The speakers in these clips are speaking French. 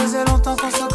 faisait longtemps qu'on s'en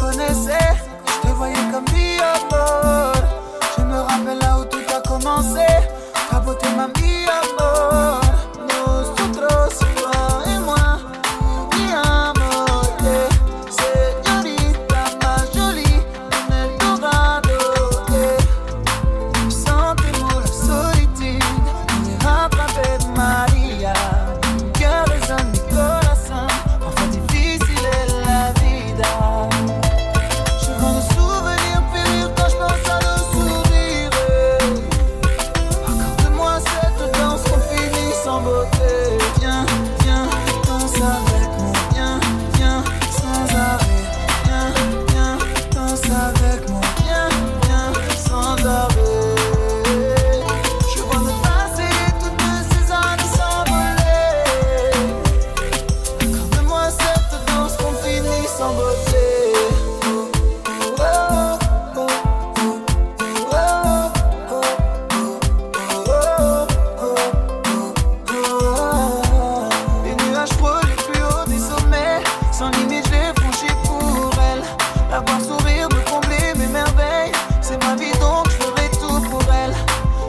C'est ma vie donc je ferai tout pour elle.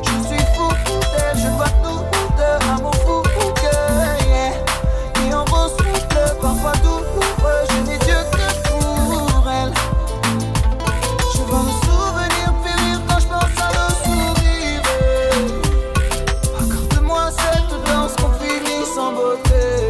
Je suis fou d'elle, je vois tout de amour fou que yeah. Et on souffle parfois douloureux, je n'ai Dieu que pour elle. Je vois le souvenir périr quand je pense à le sourire. Accorde-moi cette danse qu'on finit sans beauté.